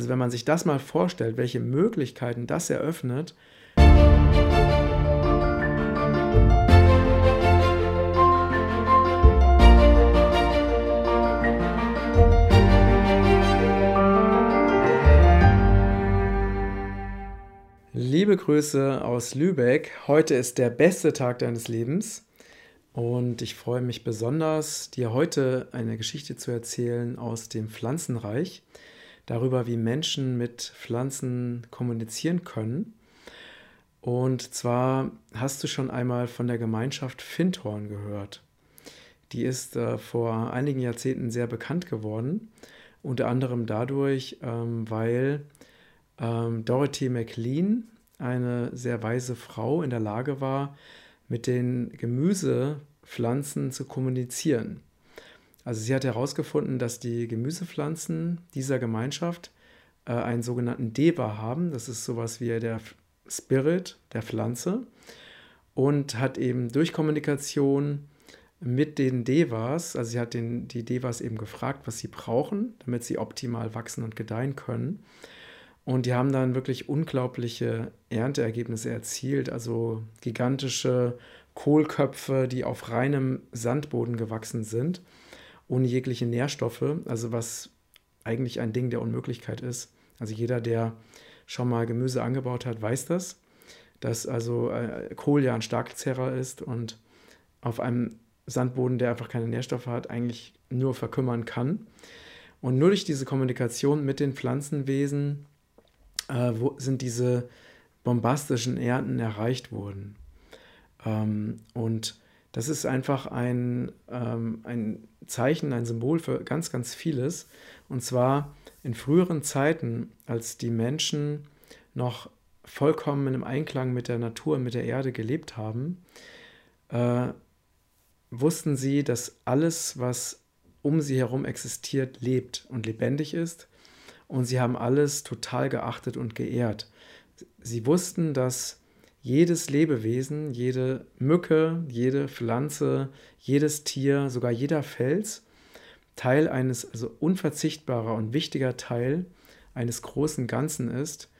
Also wenn man sich das mal vorstellt, welche Möglichkeiten das eröffnet, Liebe Grüße aus Lübeck. Heute ist der beste Tag deines Lebens. Und ich freue mich besonders, dir heute eine Geschichte zu erzählen aus dem Pflanzenreich, darüber, wie Menschen mit Pflanzen kommunizieren können. Und zwar hast du schon einmal von der Gemeinschaft Findhorn gehört. Die ist äh, vor einigen Jahrzehnten sehr bekannt geworden, unter anderem dadurch, ähm, weil ähm, Dorothy McLean, eine sehr weise Frau in der Lage war, mit den Gemüsepflanzen zu kommunizieren. Also sie hat herausgefunden, dass die Gemüsepflanzen dieser Gemeinschaft äh, einen sogenannten Deva haben. Das ist sowas wie der Spirit der Pflanze und hat eben durch Kommunikation mit den Devas, also sie hat den, die Devas eben gefragt, was sie brauchen, damit sie optimal wachsen und gedeihen können. Und die haben dann wirklich unglaubliche Ernteergebnisse erzielt, also gigantische Kohlköpfe, die auf reinem Sandboden gewachsen sind, ohne jegliche Nährstoffe, also was eigentlich ein Ding der Unmöglichkeit ist. Also jeder, der schon mal Gemüse angebaut hat, weiß das, dass also äh, Kohl ja ein Starkezerrer ist und auf einem Sandboden, der einfach keine Nährstoffe hat, eigentlich nur verkümmern kann. Und nur durch diese Kommunikation mit den Pflanzenwesen äh, wo sind diese bombastischen Ernten erreicht worden. Ähm, und das ist einfach ein, ähm, ein Zeichen, ein Symbol für ganz, ganz vieles. Und zwar in früheren Zeiten, als die Menschen noch vollkommen im Einklang mit der Natur, mit der Erde gelebt haben, äh, wussten sie, dass alles, was um sie herum existiert, lebt und lebendig ist und sie haben alles total geachtet und geehrt. Sie wussten, dass jedes Lebewesen, jede Mücke, jede Pflanze, jedes Tier, sogar jeder Fels Teil eines, also unverzichtbarer und wichtiger Teil eines großen Ganzen ist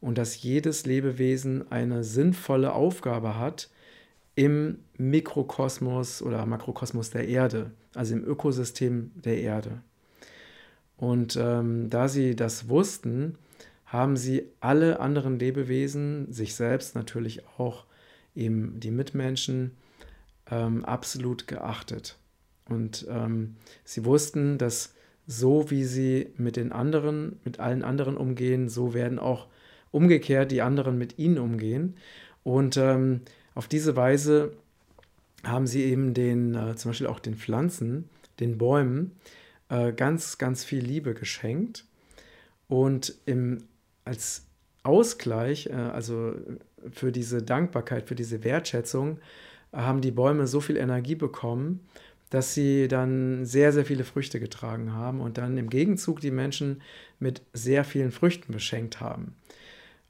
und dass jedes Lebewesen eine sinnvolle Aufgabe hat im Mikrokosmos oder Makrokosmos der Erde, also im Ökosystem der Erde. Und ähm, da sie das wussten, haben sie alle anderen Lebewesen, sich selbst natürlich auch eben die Mitmenschen, ähm, absolut geachtet. Und ähm, sie wussten, dass so wie sie mit den anderen, mit allen anderen umgehen, so werden auch umgekehrt die anderen mit ihnen umgehen. Und ähm, auf diese Weise haben sie eben den, äh, zum Beispiel auch den Pflanzen, den Bäumen, äh, ganz, ganz viel Liebe geschenkt. Und im, als Ausgleich, äh, also für diese Dankbarkeit, für diese Wertschätzung, haben die Bäume so viel Energie bekommen, dass sie dann sehr, sehr viele Früchte getragen haben und dann im Gegenzug die Menschen mit sehr vielen Früchten beschenkt haben.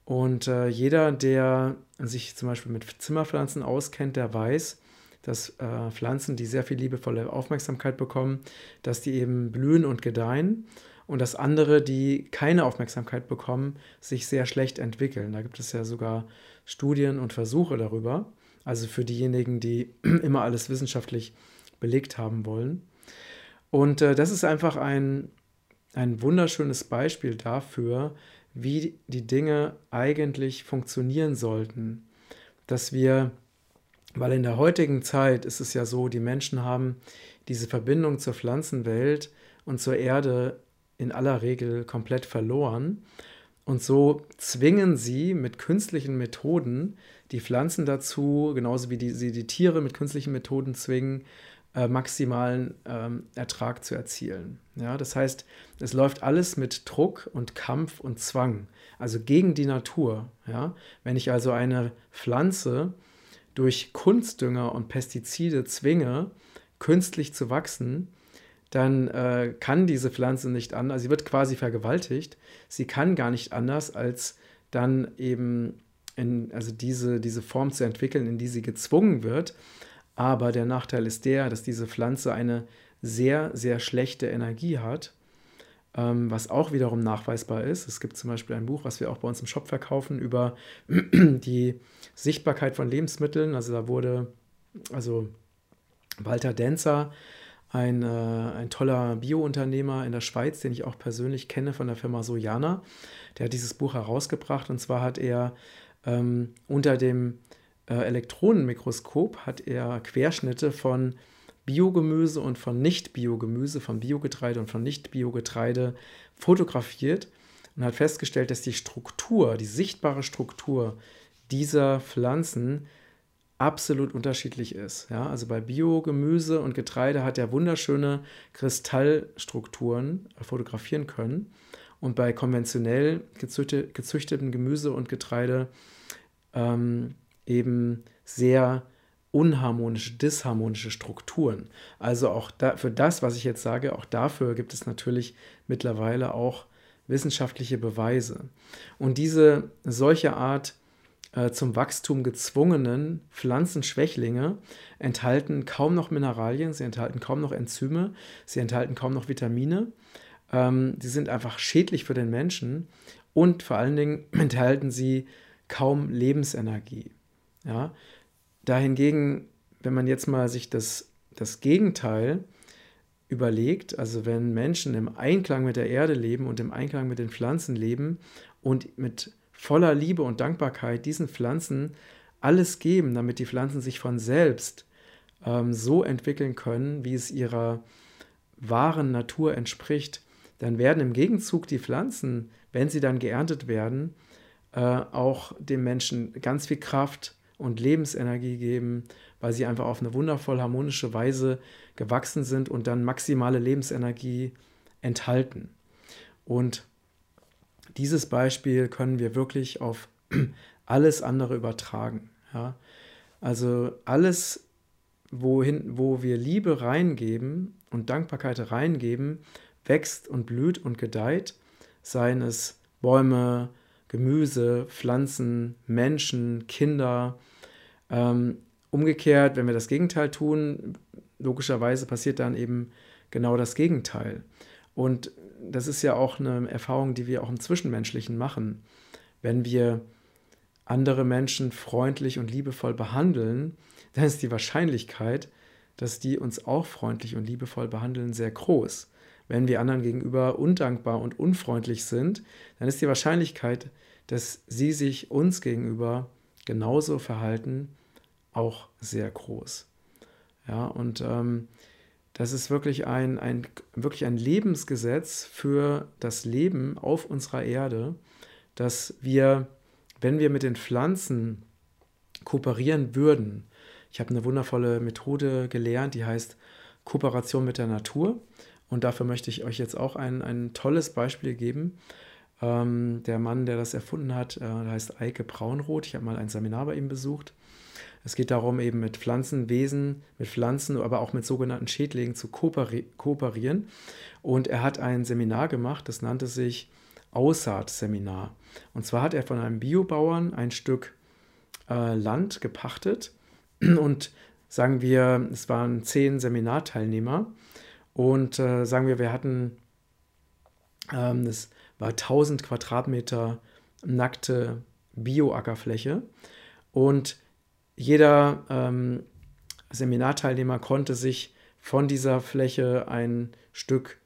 Und äh, jeder, der sich zum Beispiel mit Zimmerpflanzen auskennt, der weiß, dass äh, Pflanzen, die sehr viel liebevolle Aufmerksamkeit bekommen, dass die eben blühen und gedeihen und dass andere, die keine Aufmerksamkeit bekommen, sich sehr schlecht entwickeln. Da gibt es ja sogar Studien und Versuche darüber. Also für diejenigen, die immer alles wissenschaftlich belegt haben wollen. Und äh, das ist einfach ein, ein wunderschönes Beispiel dafür, wie die Dinge eigentlich funktionieren sollten. Dass wir weil in der heutigen Zeit ist es ja so, die Menschen haben diese Verbindung zur Pflanzenwelt und zur Erde in aller Regel komplett verloren. Und so zwingen sie mit künstlichen Methoden die Pflanzen dazu, genauso wie die, sie die Tiere mit künstlichen Methoden zwingen, äh, maximalen ähm, Ertrag zu erzielen. Ja, das heißt, es läuft alles mit Druck und Kampf und Zwang, also gegen die Natur. Ja? Wenn ich also eine Pflanze durch Kunstdünger und Pestizide zwinge, künstlich zu wachsen, dann äh, kann diese Pflanze nicht anders, sie wird quasi vergewaltigt, sie kann gar nicht anders, als dann eben in, also diese, diese Form zu entwickeln, in die sie gezwungen wird. Aber der Nachteil ist der, dass diese Pflanze eine sehr, sehr schlechte Energie hat ähm, was auch wiederum nachweisbar ist. Es gibt zum Beispiel ein Buch, was wir auch bei uns im Shop verkaufen, über die Sichtbarkeit von Lebensmitteln. Also da wurde, also Walter Denzer, ein, äh, ein toller Bio-Unternehmer in der Schweiz, den ich auch persönlich kenne von der Firma Sojana, der hat dieses Buch herausgebracht und zwar hat er ähm, unter dem äh, Elektronenmikroskop hat er Querschnitte von Biogemüse und von Nicht-Biogemüse, von Biogetreide und von Nicht-Biogetreide fotografiert und hat festgestellt, dass die Struktur, die sichtbare Struktur dieser Pflanzen absolut unterschiedlich ist. Ja, also bei Biogemüse und Getreide hat er wunderschöne Kristallstrukturen fotografieren können. Und bei konventionell gezüchteten Gemüse und Getreide ähm, eben sehr unharmonische, disharmonische Strukturen. Also auch da, für das, was ich jetzt sage, auch dafür gibt es natürlich mittlerweile auch wissenschaftliche Beweise. Und diese solche Art äh, zum Wachstum gezwungenen Pflanzenschwächlinge enthalten kaum noch Mineralien, sie enthalten kaum noch Enzyme, sie enthalten kaum noch Vitamine. Ähm, sie sind einfach schädlich für den Menschen und vor allen Dingen enthalten sie kaum Lebensenergie. Ja? Dahingegen, wenn man jetzt mal sich das, das Gegenteil überlegt, also wenn Menschen im Einklang mit der Erde leben und im Einklang mit den Pflanzen leben und mit voller Liebe und Dankbarkeit diesen Pflanzen alles geben, damit die Pflanzen sich von selbst ähm, so entwickeln können, wie es ihrer wahren Natur entspricht, dann werden im Gegenzug die Pflanzen, wenn sie dann geerntet werden, äh, auch dem Menschen ganz viel Kraft und Lebensenergie geben, weil sie einfach auf eine wundervoll harmonische Weise gewachsen sind und dann maximale Lebensenergie enthalten. Und dieses Beispiel können wir wirklich auf alles andere übertragen. Ja? Also alles, wohin, wo wir Liebe reingeben und Dankbarkeit reingeben, wächst und blüht und gedeiht, seien es Bäume, Gemüse, Pflanzen, Menschen, Kinder. Ähm, umgekehrt, wenn wir das Gegenteil tun, logischerweise passiert dann eben genau das Gegenteil. Und das ist ja auch eine Erfahrung, die wir auch im Zwischenmenschlichen machen. Wenn wir andere Menschen freundlich und liebevoll behandeln, dann ist die Wahrscheinlichkeit, dass die uns auch freundlich und liebevoll behandeln, sehr groß. Wenn wir anderen gegenüber undankbar und unfreundlich sind, dann ist die Wahrscheinlichkeit, dass sie sich uns gegenüber genauso verhalten, auch sehr groß. Ja, und ähm, das ist wirklich ein, ein, wirklich ein Lebensgesetz für das Leben auf unserer Erde, dass wir, wenn wir mit den Pflanzen kooperieren würden, ich habe eine wundervolle Methode gelernt, die heißt Kooperation mit der Natur. Und dafür möchte ich euch jetzt auch ein, ein tolles Beispiel geben. Ähm, der Mann, der das erfunden hat, äh, heißt Eike Braunroth. Ich habe mal ein Seminar bei ihm besucht. Es geht darum, eben mit Pflanzenwesen, mit Pflanzen, aber auch mit sogenannten Schädlingen zu kooperi kooperieren. Und er hat ein Seminar gemacht, das nannte sich Aussaatseminar. Und zwar hat er von einem Biobauern ein Stück äh, Land gepachtet und sagen wir, es waren zehn Seminarteilnehmer und äh, sagen wir, wir hatten, ähm, es war 1000 Quadratmeter nackte Bioackerfläche und jeder ähm, Seminarteilnehmer konnte sich von dieser Fläche ein Stück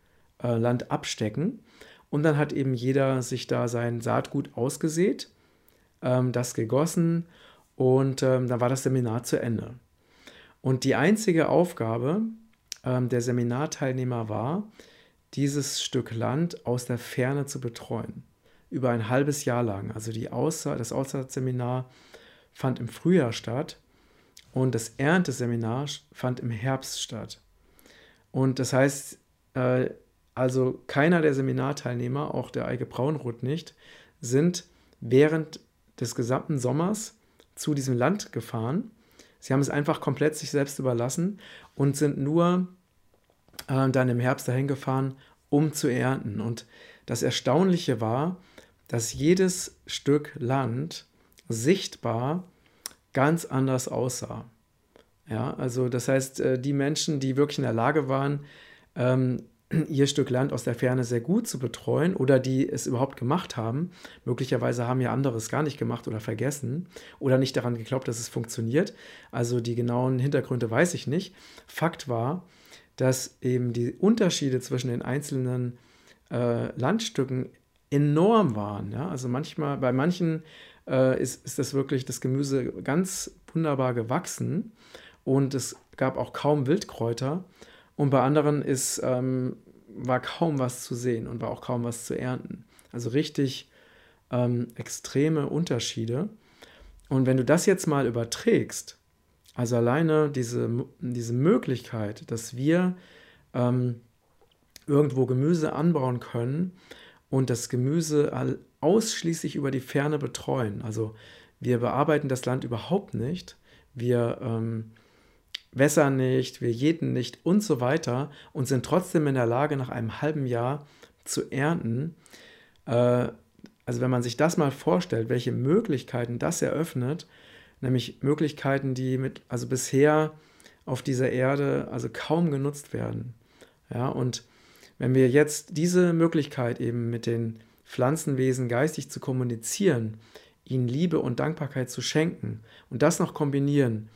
äh, Land abstecken und dann hat eben jeder sich da sein Saatgut ausgesät, ähm, das gegossen und ähm, dann war das Seminar zu Ende. Und die einzige Aufgabe, ähm, der Seminarteilnehmer war, dieses Stück Land aus der Ferne zu betreuen. Über ein halbes Jahr lang. Also die Aussa das Aussaatseminar fand im Frühjahr statt und das Ernteseminar fand im Herbst statt. Und das heißt, äh, also keiner der Seminarteilnehmer, auch der Eike Braunroth nicht, sind während des gesamten Sommers zu diesem Land gefahren Sie haben es einfach komplett sich selbst überlassen und sind nur äh, dann im Herbst dahin gefahren, um zu ernten. Und das Erstaunliche war, dass jedes Stück Land sichtbar ganz anders aussah. Ja, also das heißt, äh, die Menschen, die wirklich in der Lage waren, ähm, ihr Stück Land aus der Ferne sehr gut zu betreuen oder die es überhaupt gemacht haben. Möglicherweise haben ja andere es gar nicht gemacht oder vergessen oder nicht daran geglaubt, dass es funktioniert. Also die genauen Hintergründe weiß ich nicht. Fakt war, dass eben die Unterschiede zwischen den einzelnen äh, Landstücken enorm waren. Ja? Also manchmal, bei manchen äh, ist, ist das wirklich das Gemüse ganz wunderbar gewachsen und es gab auch kaum Wildkräuter. Und bei anderen ist, ähm, war kaum was zu sehen und war auch kaum was zu ernten. Also richtig ähm, extreme Unterschiede. Und wenn du das jetzt mal überträgst, also alleine diese, diese Möglichkeit, dass wir ähm, irgendwo Gemüse anbauen können und das Gemüse ausschließlich über die Ferne betreuen. Also wir bearbeiten das Land überhaupt nicht, wir ähm, wässern nicht, wir jäten nicht und so weiter und sind trotzdem in der Lage, nach einem halben Jahr zu ernten. Äh, also wenn man sich das mal vorstellt, welche Möglichkeiten das eröffnet, nämlich Möglichkeiten, die mit, also bisher auf dieser Erde also kaum genutzt werden. Ja, und wenn wir jetzt diese Möglichkeit eben mit den Pflanzenwesen geistig zu kommunizieren, ihnen Liebe und Dankbarkeit zu schenken und das noch kombinieren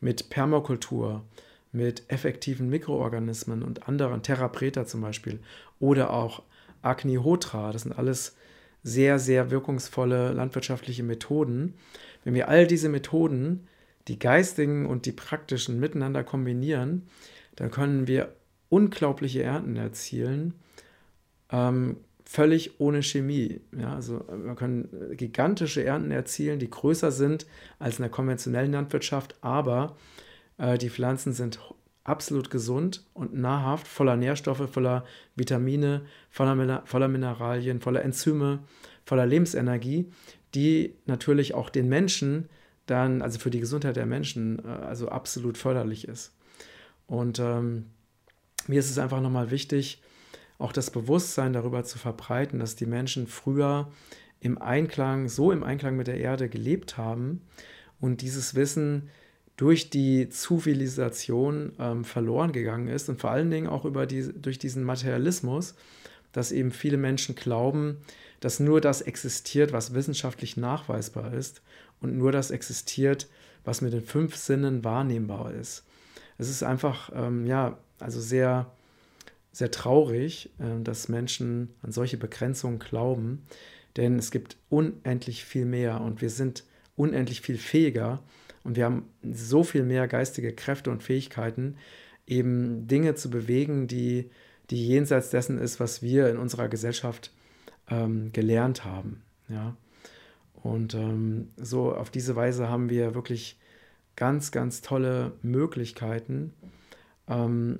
mit Permakultur, mit effektiven Mikroorganismen und anderen, Terra Preta zum Beispiel, oder auch Agnihotra, das sind alles sehr, sehr wirkungsvolle landwirtschaftliche Methoden. Wenn wir all diese Methoden, die geistigen und die praktischen, miteinander kombinieren, dann können wir unglaubliche Ernten erzielen, ähm, völlig ohne Chemie. Ja, also wir können gigantische Ernten erzielen, die größer sind als in der konventionellen Landwirtschaft, aber äh, die Pflanzen sind absolut gesund und nahrhaft, voller Nährstoffe, voller Vitamine, voller, voller Mineralien, voller Enzyme, voller Lebensenergie, die natürlich auch den Menschen dann, also für die Gesundheit der Menschen, äh, also absolut förderlich ist. Und ähm, mir ist es einfach nochmal wichtig, auch das Bewusstsein darüber zu verbreiten, dass die Menschen früher im Einklang, so im Einklang mit der Erde gelebt haben und dieses Wissen durch die Zivilisation ähm, verloren gegangen ist und vor allen Dingen auch über die, durch diesen Materialismus, dass eben viele Menschen glauben, dass nur das existiert, was wissenschaftlich nachweisbar ist und nur das existiert, was mit den fünf Sinnen wahrnehmbar ist. Es ist einfach, ähm, ja, also sehr sehr traurig, äh, dass Menschen an solche Begrenzungen glauben, denn es gibt unendlich viel mehr und wir sind unendlich viel fähiger und wir haben so viel mehr geistige Kräfte und Fähigkeiten, eben Dinge zu bewegen, die, die jenseits dessen ist, was wir in unserer Gesellschaft ähm, gelernt haben. Ja? Und ähm, so auf diese Weise haben wir wirklich ganz, ganz tolle Möglichkeiten, ähm,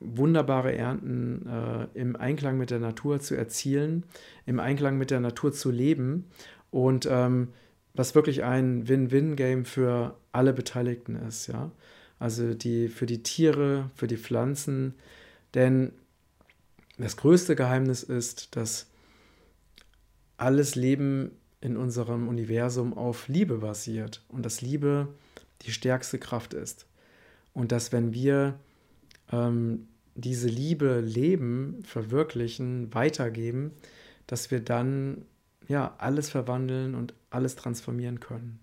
wunderbare Ernten äh, im Einklang mit der Natur zu erzielen, im Einklang mit der Natur zu leben und ähm, was wirklich ein Win-Win-Game für alle Beteiligten ist, ja. Also die, für die Tiere, für die Pflanzen, denn das größte Geheimnis ist, dass alles Leben in unserem Universum auf Liebe basiert und dass Liebe die stärkste Kraft ist. Und dass wenn wir ähm, diese Liebe leben, verwirklichen, weitergeben, dass wir dann ja alles verwandeln und alles transformieren können.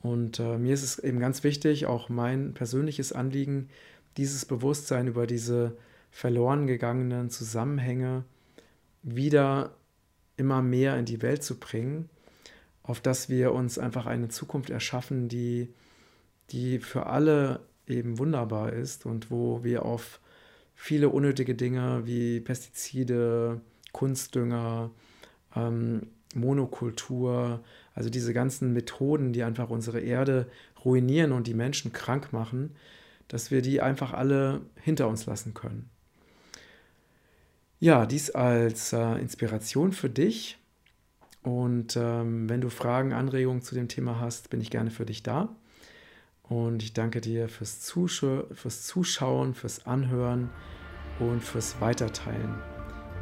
Und äh, mir ist es eben ganz wichtig, auch mein persönliches Anliegen, dieses Bewusstsein über diese verloren gegangenen Zusammenhänge wieder immer mehr in die Welt zu bringen, auf dass wir uns einfach eine Zukunft erschaffen, die, die für alle eben wunderbar ist und wo wir auf viele unnötige Dinge wie Pestizide, Kunstdünger, ähm, Monokultur, also diese ganzen Methoden, die einfach unsere Erde ruinieren und die Menschen krank machen, dass wir die einfach alle hinter uns lassen können. Ja, dies als äh, Inspiration für dich. Und ähm, wenn du Fragen, Anregungen zu dem Thema hast, bin ich gerne für dich da. Und ich danke dir fürs, Zuschau fürs Zuschauen, fürs Anhören und fürs Weiterteilen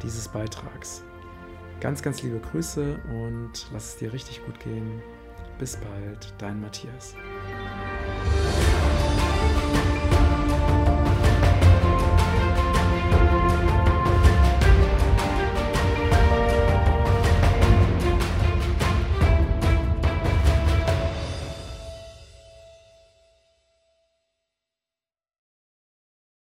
dieses Beitrags. Ganz, ganz liebe Grüße und lass es dir richtig gut gehen. Bis bald, dein Matthias.